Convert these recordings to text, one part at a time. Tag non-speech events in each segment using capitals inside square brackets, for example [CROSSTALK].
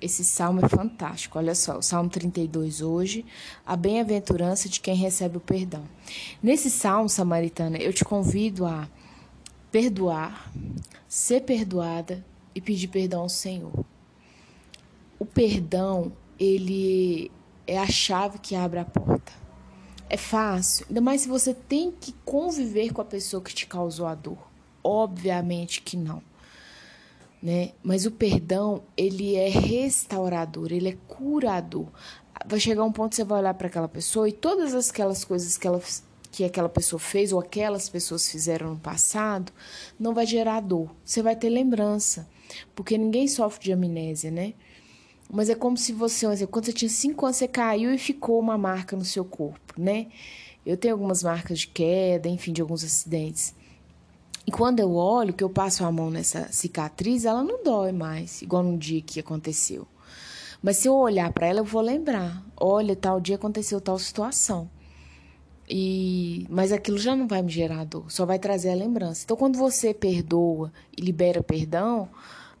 Esse salmo é fantástico. Olha só, o Salmo 32 hoje, a bem-aventurança de quem recebe o perdão. Nesse salmo, samaritana, eu te convido a perdoar, ser perdoada e pedir perdão ao Senhor. O perdão, ele é a chave que abre a porta. É fácil, ainda mais se você tem que conviver com a pessoa que te causou a dor. Obviamente que não. Né? Mas o perdão, ele é restaurador, ele é curador. Vai chegar um ponto que você vai olhar para aquela pessoa e todas aquelas coisas que ela que aquela pessoa fez ou aquelas pessoas fizeram no passado, não vai gerar dor. Você vai ter lembrança, porque ninguém sofre de amnésia, né? Mas é como se você, quando você tinha cinco anos, você caiu e ficou uma marca no seu corpo, né? Eu tenho algumas marcas de queda, enfim, de alguns acidentes. E quando eu olho, que eu passo a mão nessa cicatriz, ela não dói mais, igual no dia que aconteceu. Mas se eu olhar para ela, eu vou lembrar. Olha, tal dia aconteceu tal situação. E mas aquilo já não vai me gerar dor, só vai trazer a lembrança. Então, quando você perdoa e libera perdão,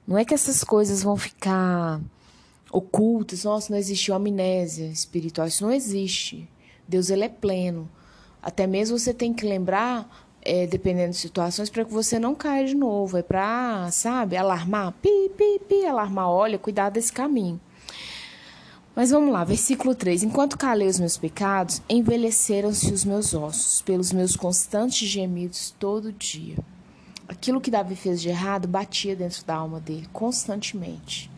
não é que essas coisas vão ficar ocultas. Nossa, não existiu amnésia espiritual, isso não existe. Deus ele é pleno. Até mesmo você tem que lembrar, é, dependendo de situações, para que você não caia de novo. É para, sabe, alarmar, pi, pi, pi, alarmar. Olha, cuidado desse caminho. Mas vamos lá, versículo 3. Enquanto calei os meus pecados, envelheceram-se os meus ossos, pelos meus constantes gemidos todo dia. Aquilo que Davi fez de errado batia dentro da alma dele constantemente.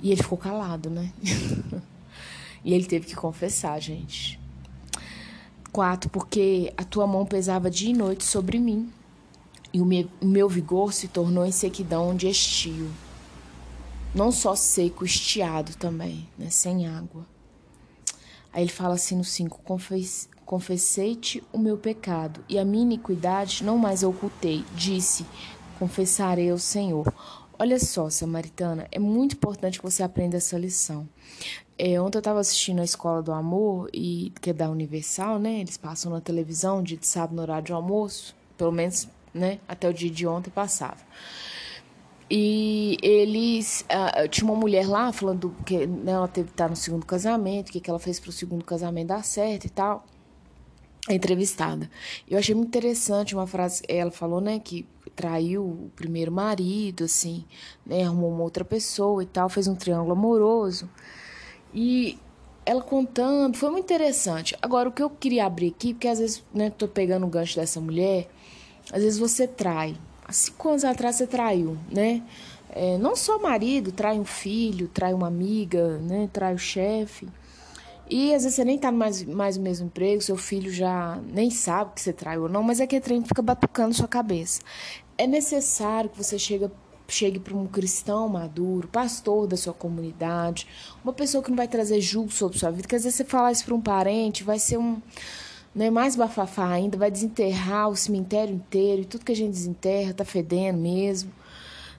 E ele ficou calado, né? [LAUGHS] e ele teve que confessar, gente. 4. Porque a tua mão pesava dia e noite sobre mim, e o meu vigor se tornou em sequidão de estio não só seco, estiado também, né? sem água. Aí ele fala assim no 5: Confessei-te o meu pecado, e a minha iniquidade não mais ocultei. Disse: Confessarei ao Senhor. Olha só, Samaritana, é muito importante que você aprenda essa lição. É, ontem eu estava assistindo a Escola do Amor, e que é da Universal, né? Eles passam na televisão, de sábado, no horário de almoço. Pelo menos, né? Até o dia de ontem passava. E eles. Uh, tinha uma mulher lá falando que né, ela teve estar no segundo casamento, o que, que ela fez para o segundo casamento dar certo e tal. Entrevistada. Eu achei muito interessante uma frase. Ela falou, né, que traiu o primeiro marido, assim, né, arrumou uma outra pessoa e tal, fez um triângulo amoroso. E ela contando, foi muito interessante. Agora, o que eu queria abrir aqui, porque às vezes, né, tô pegando o gancho dessa mulher, às vezes você trai há cinco anos atrás você traiu, né? É, não só o marido, trai um filho, trai uma amiga, né? Trai o chefe. E às vezes você nem tá mais, mais no mesmo emprego, seu filho já nem sabe que você traiu ou não, mas é que trem fica batucando sua cabeça. É necessário que você chegue, chegue para um cristão maduro, pastor da sua comunidade, uma pessoa que não vai trazer julgo sobre sua vida, porque às vezes você falar isso para um parente vai ser um né, mais bafafá ainda, vai desenterrar o cemitério inteiro, e tudo que a gente desenterra tá fedendo mesmo,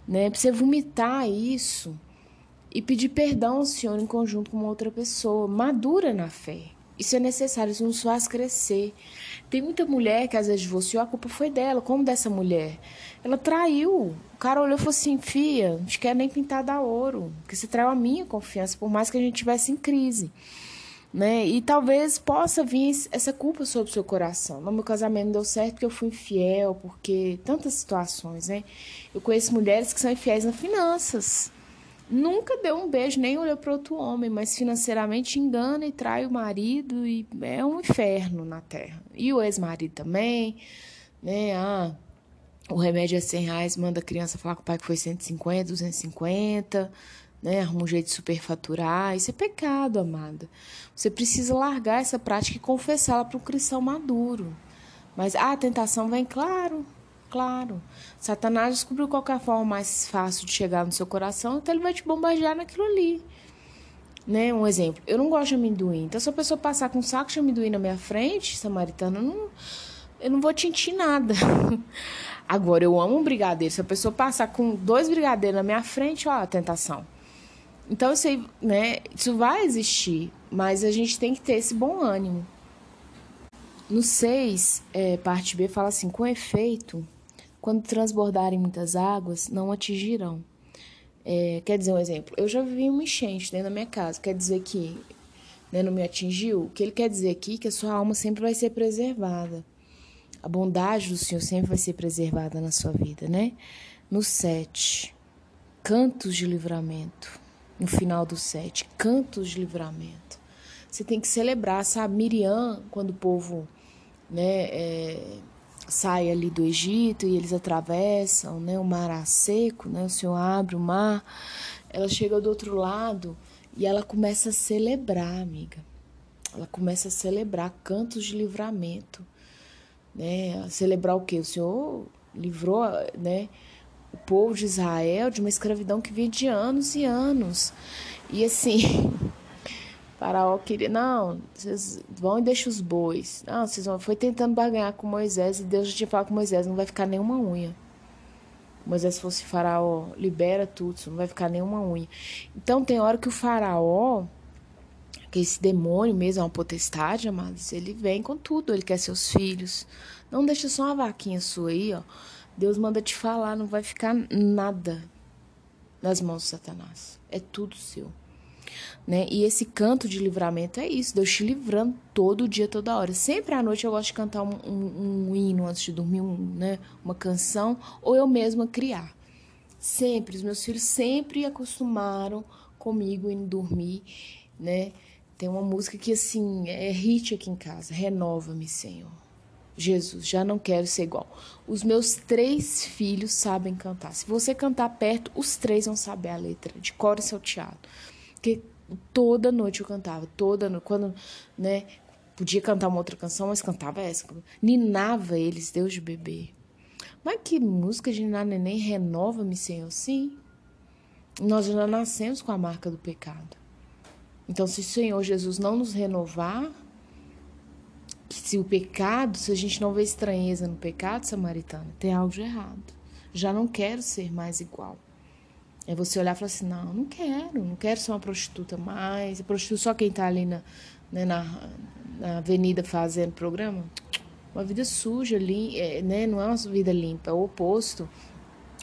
né? Pra você vomitar isso e pedir perdão ao Senhor em conjunto com uma outra pessoa, madura na fé. Isso é necessário, isso nos faz crescer. Tem muita mulher que às vezes divorciou, a culpa foi dela. Como dessa mulher? Ela traiu. O cara olhou e falou assim: Fia, não te quero nem pintar da ouro, porque você traiu a minha confiança, por mais que a gente tivesse em crise né? E talvez possa vir essa culpa sobre o seu coração. No meu casamento não deu certo porque eu fui infiel, porque tantas situações, né? Eu conheço mulheres que são infiéis nas finanças. Nunca deu um beijo, nem olhou para outro homem, mas financeiramente engana e trai o marido e é um inferno na terra. E o ex-marido também, né? Ah, o remédio é 100 reais, manda a criança falar com o pai que foi 150, 250, né? Arruma um jeito de superfaturar. Isso é pecado, amada. Você precisa largar essa prática e confessá-la para um cristão maduro. Mas ah, a tentação vem, claro, claro. Satanás descobriu qual a forma mais fácil de chegar no seu coração, então ele vai te bombardear naquilo ali. Né? Um exemplo, eu não gosto de amendoim. Então, se a pessoa passar com um saco de amendoim na minha frente, samaritana, eu não, eu não vou tintir nada. [LAUGHS] Agora, eu amo um brigadeiro. Se a pessoa passar com dois brigadeiros na minha frente, ó, a tentação. Então, sei, né? Isso vai existir, mas a gente tem que ter esse bom ânimo. No 6, é, parte B, fala assim: com efeito, quando transbordarem muitas águas, não atingirão. É, quer dizer um exemplo, eu já vivi uma enchente dentro da minha casa, quer dizer que né, não me atingiu? O que ele quer dizer aqui é que a sua alma sempre vai ser preservada. A bondade do Senhor sempre vai ser preservada na sua vida, né? No 7, cantos de livramento. No final do 7, cantos de livramento. Você tem que celebrar, sabe? Miriam, quando o povo né, é, sai ali do Egito e eles atravessam né, o mar seco, né, o Senhor abre o mar, ela chega do outro lado e ela começa a celebrar, amiga. Ela começa a celebrar cantos de livramento. Né? A celebrar o quê? O Senhor livrou né, o povo de Israel de uma escravidão que vinha de anos e anos. E assim, [LAUGHS] Faraó queria, não, vocês vão e deixam os bois. Não, vocês vão. Foi tentando barganhar com Moisés e Deus já tinha falado com Moisés: não vai ficar nenhuma unha. Moisés fosse Faraó, libera tudo, não vai ficar nenhuma unha. Então tem hora que o Faraó, que esse demônio mesmo é uma potestade, amados, ele vem com tudo, ele quer seus filhos. Não deixa só uma vaquinha sua aí, ó. Deus manda te falar, não vai ficar nada nas mãos de Satanás. É tudo seu. Né? E esse canto de livramento é isso, Deus te livrando todo dia, toda hora. Sempre à noite eu gosto de cantar um, um, um hino antes de dormir, um, né? uma canção, ou eu mesma criar. Sempre, os meus filhos sempre acostumaram comigo em dormir, né? Tem uma música que assim é hit aqui em casa, renova-me, Senhor. Jesus, já não quero ser igual. Os meus três filhos sabem cantar. Se você cantar perto, os três vão saber a letra, de cor e salteado. Porque toda noite eu cantava, toda noite, quando, né, podia cantar uma outra canção, mas cantava essa. Ninava eles, Deus de bebê. Mas que música de Ninar Neném renova-me, Senhor? Sim. Nós já nascemos com a marca do pecado. Então, se o Senhor Jesus não nos renovar, se o pecado, se a gente não vê estranheza no pecado samaritano, tem algo de errado. Já não quero ser mais igual. É você olhar e falar assim, não, não quero, não quero ser uma prostituta mais. Prostituta só quem está ali na, né, na, na avenida fazendo programa. Uma vida suja, ali, é, né? não é uma vida limpa, é o oposto.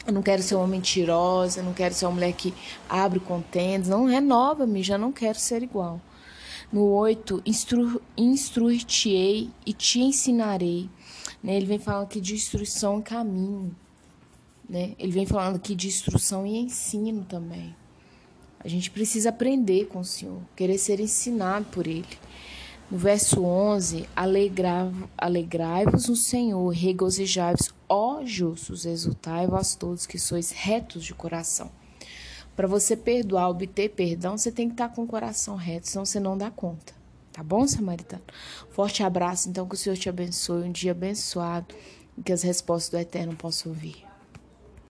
Eu não quero ser uma mentirosa, não quero ser uma mulher que abre contendas. Não, renova-me, já não quero ser igual. No 8, instru, instruir-te-ei e te ensinarei. Né? Ele vem falando aqui de instrução e caminho. Né? Ele vem falando aqui de instrução e ensino também. A gente precisa aprender com o Senhor, querer ser ensinado por Ele. No verso 11, alegrai-vos no Senhor, regozijai-vos, ó justos, exultai vós todos que sois retos de coração. Para você perdoar, obter perdão, você tem que estar com o coração reto, senão você não dá conta. Tá bom, samaritano? Forte abraço, então, que o Senhor te abençoe, um dia abençoado e que as respostas do Eterno possam ouvir.